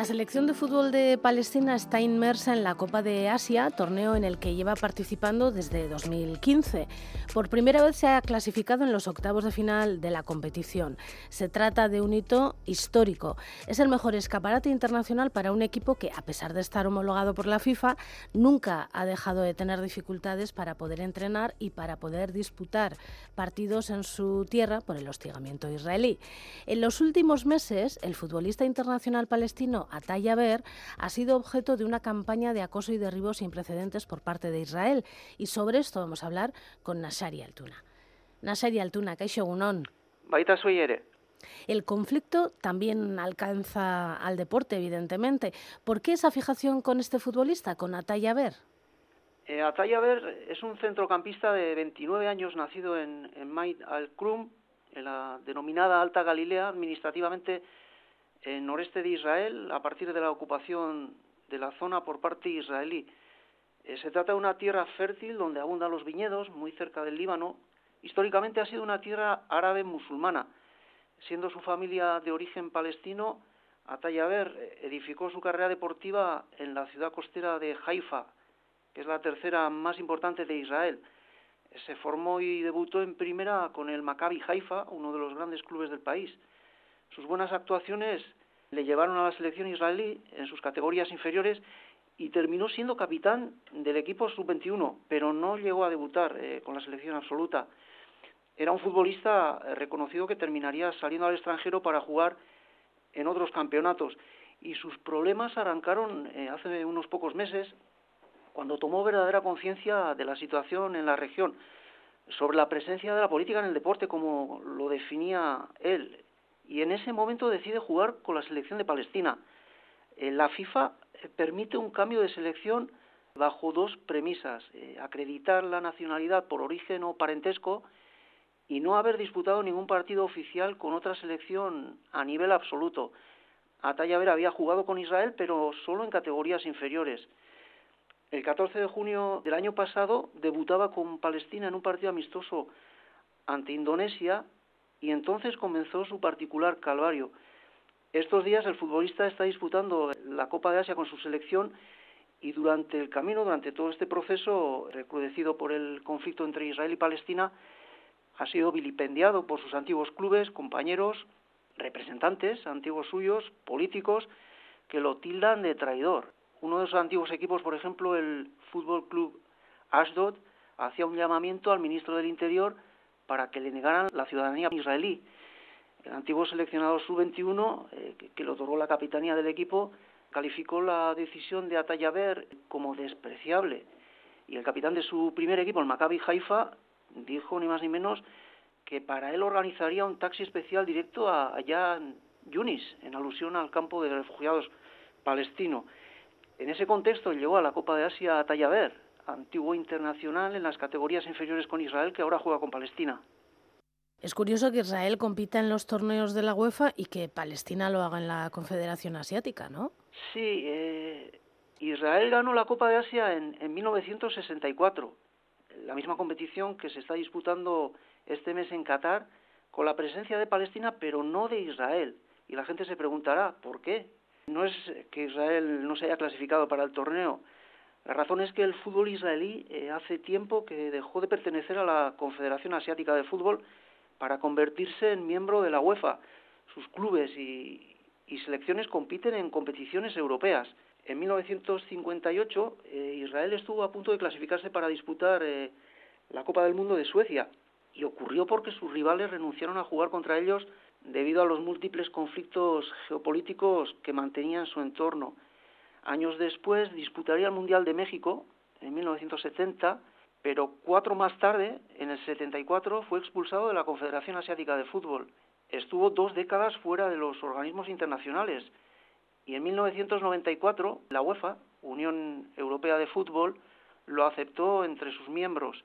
S2: selección de fútbol de Palestina está inmersa en la Copa de Asia, torneo en el que lleva participando desde 2015. Por primera vez se ha clasificado en los octavos de final de la competición. Se trata de un hito histórico. Es el mejor escaparate internacional para un equipo que, a pesar de estar homologado por la FIFA, nunca ha dejado de tener dificultades para poder entrenar y para poder disputar partidos en su tierra por el hostigamiento israelí. En los últimos meses, el futbolista internacional palestino Ataya Ber ha sido objeto de una campaña de acoso y derribo sin precedentes por parte de Israel. Y sobre esto vamos a hablar con Nasari Altuna. Nasari Altuna, Kaixo Gunón.
S15: Baita ere.
S2: El conflicto también alcanza al deporte, evidentemente. ¿Por qué esa fijación con este futbolista, con Ataya Ber?
S15: Eh, Ataya Ber es un centrocampista de 29 años, nacido en, en Maid al-Krum, en la denominada Alta Galilea, administrativamente en noreste de Israel a partir de la ocupación de la zona por parte israelí. Eh, se trata de una tierra fértil donde abundan los viñedos, muy cerca del Líbano. Históricamente ha sido una tierra árabe musulmana. Siendo su familia de origen palestino, Atayaber eh, edificó su carrera deportiva en la ciudad costera de Haifa, que es la tercera más importante de Israel. Se formó y debutó en primera con el Maccabi Haifa, uno de los grandes clubes del país. Sus buenas actuaciones le llevaron a la selección israelí en sus categorías inferiores y terminó siendo capitán del equipo sub-21, pero no llegó a debutar eh, con la selección absoluta. Era un futbolista eh, reconocido que terminaría saliendo al extranjero para jugar en otros campeonatos y sus problemas arrancaron eh, hace unos pocos meses cuando tomó verdadera conciencia de la situación en la región, sobre la presencia de la política en el deporte como lo definía él y en ese momento decide jugar con la selección de Palestina. Eh, la FIFA eh, permite un cambio de selección bajo dos premisas, eh, acreditar la nacionalidad por origen o parentesco y no haber disputado ningún partido oficial con otra selección a nivel absoluto. Atayaber había jugado con Israel, pero solo en categorías inferiores. El 14 de junio del año pasado debutaba con Palestina en un partido amistoso ante Indonesia y entonces comenzó su particular calvario. Estos días el futbolista está disputando la Copa de Asia con su selección y durante el camino, durante todo este proceso recrudecido por el conflicto entre Israel y Palestina, ha sido vilipendiado por sus antiguos clubes, compañeros, representantes, antiguos suyos, políticos, que lo tildan de traidor. Uno de sus antiguos equipos, por ejemplo, el Fútbol Club Ashdod, hacía un llamamiento al ministro del Interior para que le negaran la ciudadanía israelí. El antiguo seleccionado sub-21, eh, que, le otorgó la capitanía del equipo, calificó la decisión de Atayaber como despreciable. Y el capitán de su primer equipo, el Maccabi Haifa, dijo ni más ni menos que para él organizaría un taxi especial directo a, allá en Yunis, en alusión al campo de refugiados palestino. En ese contexto llegó a la Copa de Asia a Tallaver, antiguo internacional en las categorías inferiores con Israel, que ahora juega con Palestina.
S2: Es curioso que Israel compita en los torneos de la UEFA y que Palestina lo haga en la Confederación Asiática, ¿no?
S15: Sí, eh, Israel ganó la Copa de Asia en, en 1964, la misma competición que se está disputando este mes en Qatar, con la presencia de Palestina, pero no de Israel. Y la gente se preguntará, ¿por qué? No es que Israel no se haya clasificado para el torneo, la razón es que el fútbol israelí eh, hace tiempo que dejó de pertenecer a la Confederación Asiática de Fútbol para convertirse en miembro de la UEFA. Sus clubes y, selecciones compiten en competiciones europeas. En 1958 eh, Israel estuvo a punto de clasificarse para disputar eh, la Copa del Mundo de Suecia y ocurrió porque sus rivales renunciaron a jugar contra ellos debido a los múltiples conflictos geopolíticos que mantenían su entorno. Años después disputaría el Mundial de México, en 1970, pero cuatro más tarde, en el 74, fue expulsado de la Confederación Asiática de Fútbol. Estuvo dos décadas fuera de los organismos internacionales y en 1994 la UEFA, Unión Europea de Fútbol, lo aceptó entre sus miembros.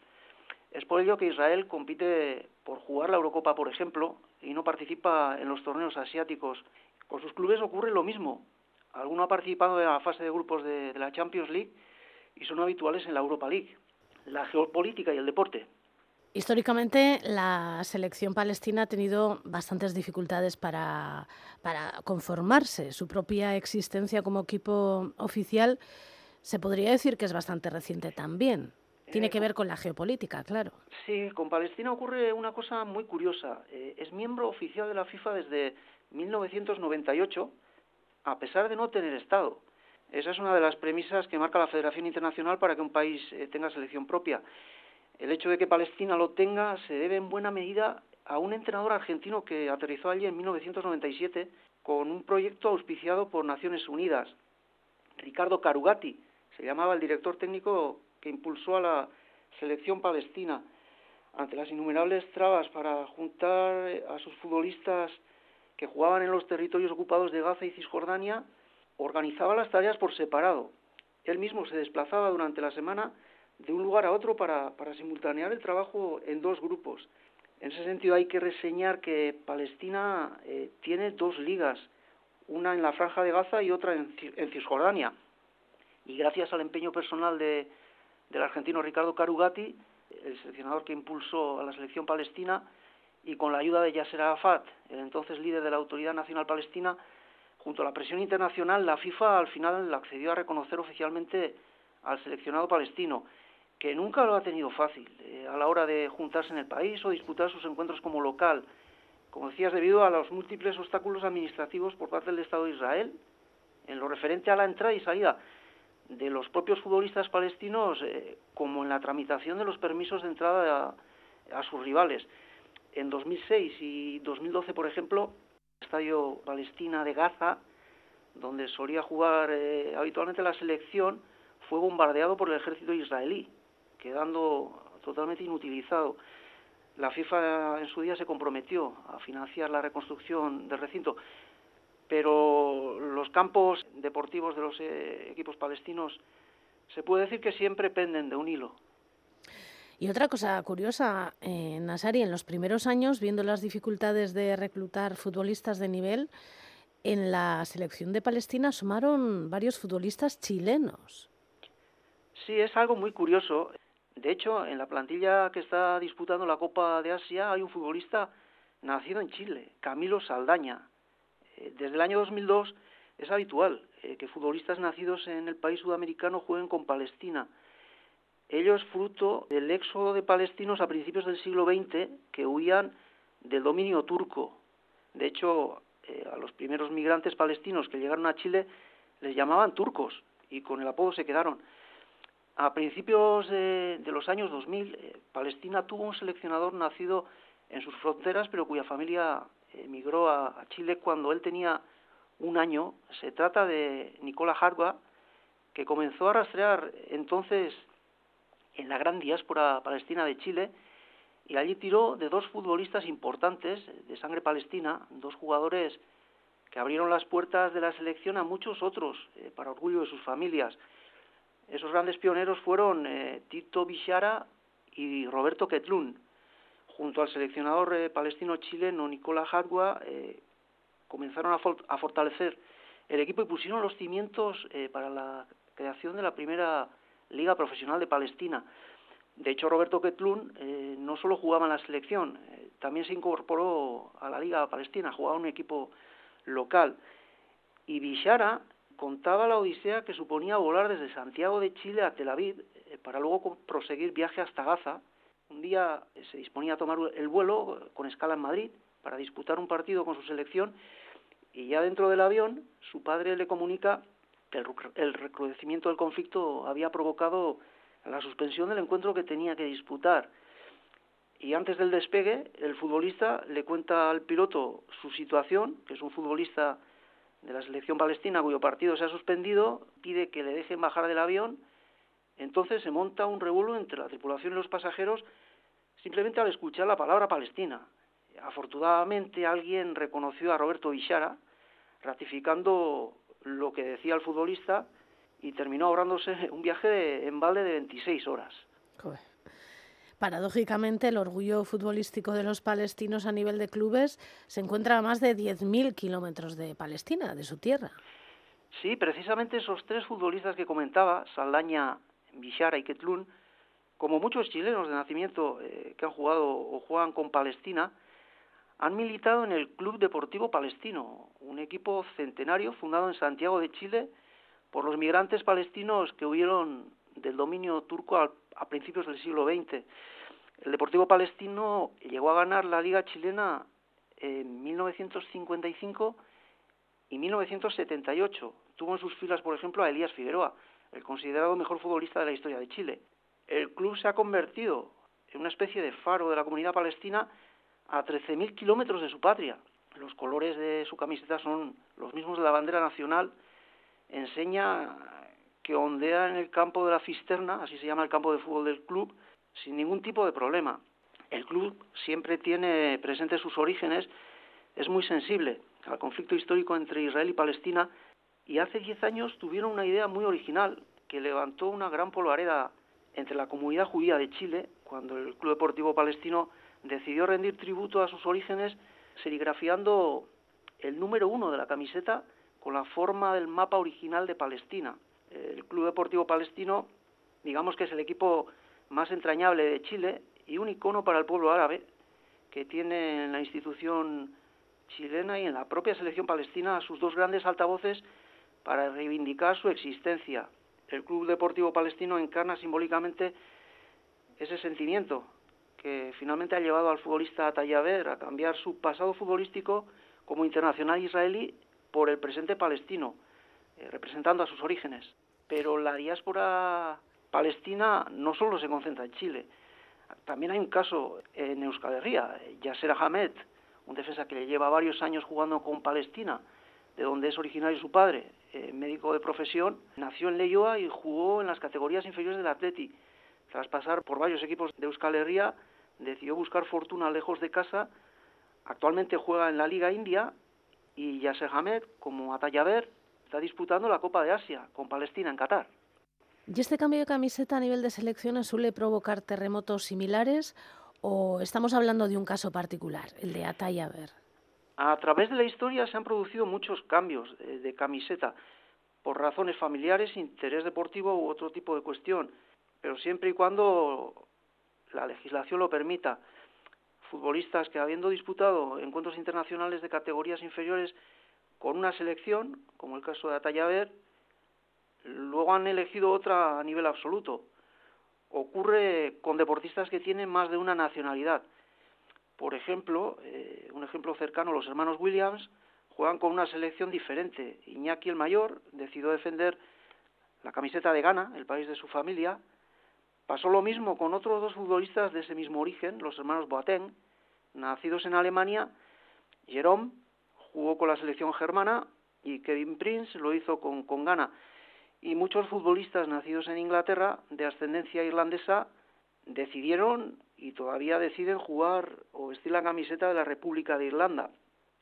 S15: Es por ello que Israel compite por jugar la Eurocopa, por ejemplo, y no participa en los torneos asiáticos. Con sus clubes ocurre lo mismo. Alguno ha participado en la fase de grupos de, de la Champions League y son habituales en la Europa League. La geopolítica y el deporte.
S2: Históricamente, la selección palestina ha tenido bastantes dificultades para, para conformarse. Su propia existencia como equipo oficial se podría decir que es bastante reciente también. Tiene que ver con la geopolítica, claro.
S15: Sí, con Palestina ocurre una cosa muy curiosa. Eh, es miembro oficial de la FIFA desde 1998, a pesar de no tener Estado. Esa es una de las premisas que marca la Federación Internacional para que un país eh, tenga selección propia. El hecho de que Palestina lo tenga se debe en buena medida a un entrenador argentino que aterrizó allí en 1997 con un proyecto auspiciado por Naciones Unidas. Ricardo Carugati se llamaba el director técnico que impulsó a la selección palestina ante las innumerables trabas para juntar a sus futbolistas que jugaban en los territorios ocupados de Gaza y Cisjordania, organizaba las tareas por separado. Él mismo se desplazaba durante la semana de un lugar a otro para, para simultanear el trabajo en dos grupos. En ese sentido hay que reseñar que Palestina eh, tiene dos ligas, una en la franja de Gaza y otra en, Cisjordania. Y gracias al empeño personal de, del argentino Ricardo Carugati, el seleccionador que impulsó a la selección palestina, y con la ayuda de Yasser Arafat, el entonces líder de la Autoridad Nacional Palestina, junto a la presión internacional, la FIFA al final accedió a reconocer oficialmente al seleccionado palestino, que nunca lo ha tenido fácil eh, a la hora de juntarse en el país o disputar sus encuentros como local, como decías, debido a los múltiples obstáculos administrativos por parte del Estado de Israel en lo referente a la entrada y salida de los propios futbolistas palestinos eh, como en la tramitación de los permisos de entrada a, a, sus rivales. En 2006 y 2012, por ejemplo, el Estadio Palestina de Gaza, donde solía jugar eh, habitualmente la selección, fue bombardeado por el ejército israelí, quedando totalmente inutilizado. La FIFA en su día se comprometió a financiar la reconstrucción del recinto, pero los campos deportivos de los eh, equipos palestinos se puede decir que siempre penden de un hilo.
S2: Y otra cosa curiosa, eh, Nasari, en los primeros años, viendo las dificultades de reclutar futbolistas de nivel, en la selección de Palestina sumaron varios futbolistas chilenos.
S15: Sí, es algo muy curioso. De hecho, en la plantilla que está disputando la Copa de Asia hay un futbolista nacido en Chile, Camilo Saldaña. Eh, desde el año 2002 es habitual eh, que futbolistas nacidos en el país sudamericano jueguen con Palestina. Ello es fruto del éxodo de palestinos a principios del siglo XX que huían del dominio turco. De hecho, eh, a los primeros migrantes palestinos que llegaron a Chile les llamaban turcos y con el apodo se quedaron. A principios de, de los años 2000, eh, Palestina tuvo un seleccionador nacido en sus fronteras, pero cuya familia emigró a, Chile cuando él tenía un año. Se trata de Nicola Hargua, que comenzó a rastrear entonces en la gran diáspora palestina de Chile y allí tiró de dos futbolistas importantes de sangre palestina, dos jugadores que abrieron las puertas de la selección a muchos otros eh, para orgullo de sus familias. Esos grandes pioneros fueron eh, Tito Bishara y Roberto Ketlun junto al seleccionador eh, palestino chileno Nicolás Hadwa, comenzaron a, a, fortalecer el equipo y pusieron los cimientos para la creación de la primera liga profesional de Palestina. De hecho, Roberto Ketlun eh, no solo jugaba en la selección, eh, también se incorporó a la liga palestina, jugaba en un equipo local. Y Bishara contaba la odisea que suponía volar desde Santiago de Chile a Tel Aviv eh, para luego proseguir viaje hasta Gaza, un día se disponía a tomar el vuelo con escala en Madrid para disputar un partido con su selección y ya dentro del avión su padre le comunica el recrudecimiento del conflicto había provocado la suspensión del encuentro que tenía que disputar. Y antes del despegue, el futbolista le cuenta al piloto su situación, que es un futbolista de la selección palestina cuyo partido se ha suspendido, pide que le dejen bajar del avión, entonces se monta un revuelo entre la tripulación y los pasajeros simplemente al escuchar la palabra Palestina. Afortunadamente alguien reconoció a Roberto Bishara, ratificando lo que decía el futbolista y terminó ahorrándose un viaje de, en balde de 26 horas.
S2: Joder. Paradójicamente, el orgullo futbolístico de los palestinos a nivel de clubes se encuentra a más de 10.000 kilómetros de Palestina, de su tierra.
S15: Sí, precisamente esos tres futbolistas que comentaba, Saldaña, Bishara y Ketlun, como muchos chilenos de nacimiento eh, que han jugado o juegan con Palestina, han militado en el Club Deportivo Palestino, un equipo centenario fundado en Santiago de Chile por los migrantes palestinos que huyeron del dominio turco a, principios del siglo XX. El Deportivo Palestino llegó a ganar la Liga Chilena en 1955 y 1978. Tuvo en sus filas, por ejemplo, a Elías Figueroa, el considerado mejor futbolista de la historia de Chile. El club se ha convertido en una especie de faro de la comunidad palestina a 13.000 kilómetros de su patria. Los colores de su camiseta son los mismos de la bandera nacional. Enseña que ondea en el campo de la cisterna, así se llama el campo de fútbol del club, sin ningún tipo de problema. El club siempre tiene presentes sus orígenes, es muy sensible al conflicto histórico entre Israel y Palestina y hace 10 años tuvieron una idea muy original que levantó una gran polvareda entre la comunidad judía de Chile cuando el Club Deportivo Palestino decidió rendir tributo a sus orígenes serigrafiando el número uno de la camiseta con la forma del mapa original de Palestina. El Club Deportivo Palestino, digamos que es el equipo más entrañable de Chile y un icono para el pueblo árabe que tiene en la institución chilena y en la propia selección palestina a sus dos grandes altavoces para reivindicar su existencia. El Club Deportivo Palestino encarna simbólicamente ese sentimiento que finalmente ha llevado al futbolista Tayaber a cambiar su pasado futbolístico como internacional israelí por el presente palestino, eh, representando a sus orígenes. Pero la diáspora palestina no solo se concentra en Chile, también hay un caso en Euskal Herria, Yasser Ahmed, un defensa que le lleva varios años jugando con Palestina, de donde es originario su padre, eh, médico de profesión, nació en Leyoa y jugó en las categorías inferiores del Atleti. Tras pasar por varios equipos de Euskal Herria, decidió buscar fortuna lejos de casa. Actualmente juega en la Liga India y Yasser Hamed, como Atayaber, está disputando la Copa de Asia con Palestina en Qatar.
S2: ¿Y este cambio de camiseta a nivel de selecciones suele provocar terremotos similares o estamos hablando de un caso particular, el de Atayaber?
S15: A través de la historia se han producido muchos cambios de, de camiseta por razones familiares, interés deportivo u otro tipo de cuestión, pero siempre y cuando la legislación lo permita. Futbolistas que habiendo disputado encuentros internacionales de categorías inferiores con una selección, como el caso de Atayaber, luego han elegido otra a nivel absoluto. Ocurre con deportistas que tienen más de una nacionalidad. Por ejemplo, eh, un ejemplo cercano, los hermanos Williams juegan con una selección diferente. Iñaki el mayor decidió defender la camiseta de Ghana, el país de su familia, Pasó lo mismo con otros dos futbolistas de ese mismo origen, los hermanos Boateng, nacidos en Alemania. Jerome jugó con la selección germana y Kevin Prince lo hizo con, Ghana. Y muchos futbolistas nacidos en Inglaterra, de ascendencia irlandesa, decidieron y todavía deciden jugar o vestir la camiseta de la República de Irlanda.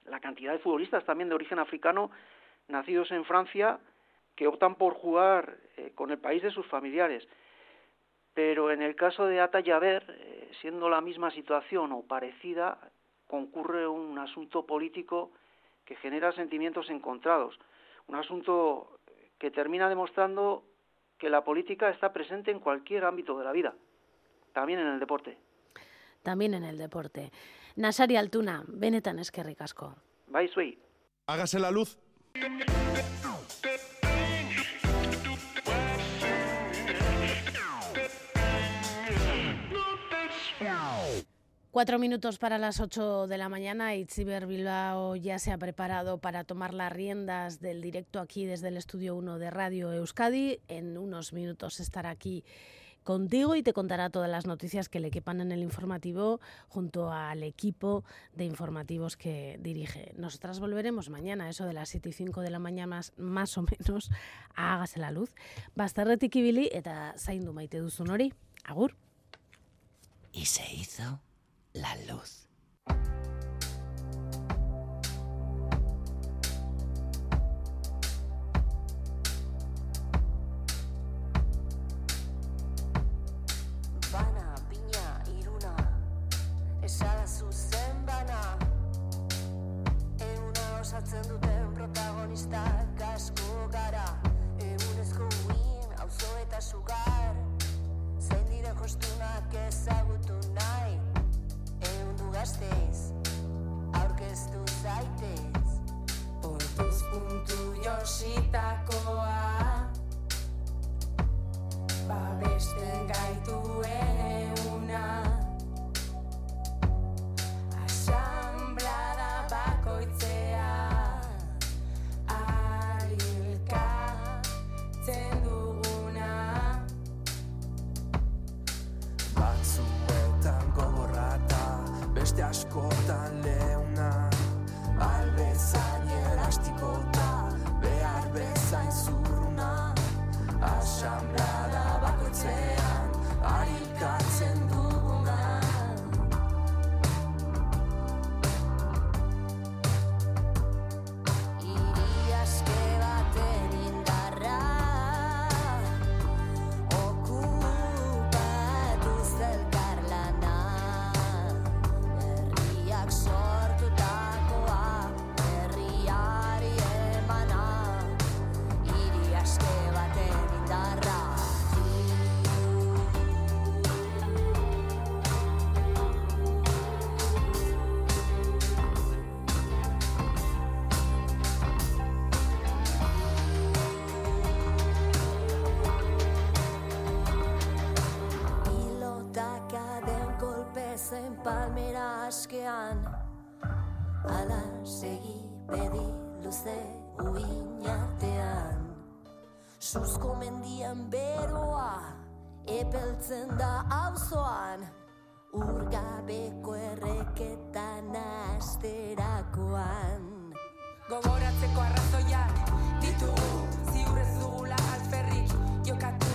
S15: La cantidad de futbolistas también de origen africano, nacidos en Francia, que optan por jugar eh, con el país de sus familiares. Pero en el caso de Atayaber, eh, siendo la misma situación o parecida, concurre un asunto político que genera sentimientos encontrados, un asunto que termina demostrando que la política está presente en cualquier ámbito de la vida, también en el deporte.
S2: También en el deporte. Nasari Altuna, benetan eskerrik asko.
S15: Bai, zuei.
S12: Hágase la luz.
S2: Cuatro minutos para las ocho de la mañana Itziber Bilbao ya se ha preparado para tomar las riendas del directo aquí desde el estudio 1 de Radio Euskadi. En unos minutos estará aquí contigo y te contará todas las noticias que le quepan en el informativo junto al equipo de informativos que dirige. Nosotras volveremos mañana, eso de las 7 y 5 de la mañana más, más o menos, a Hágase la Luz. Bastarretik eta zaindu maite. Agur.
S14: Y se hizo la luz.
S16: Luze uinartean Suzko mendian beroa epeltzen da auzoan. Urgabeko erreketan asterakoan
S17: Gogoratzeko arrazoiak ditugu Ziur ez dugula alferrik jokatu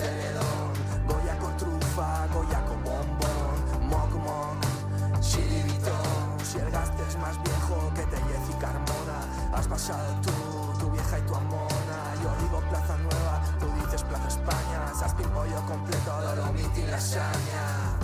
S8: Macedón Goya con trufa, Goya con bombón Mocmon, chiribitón Si el gasto es más viejo que Tellez y Carmona Has pasado tú, tu vieja y tu amona. Yo digo Plaza Nueva, tú dices Plaza España. Saspin pollo completo, Dolomiti y lasaña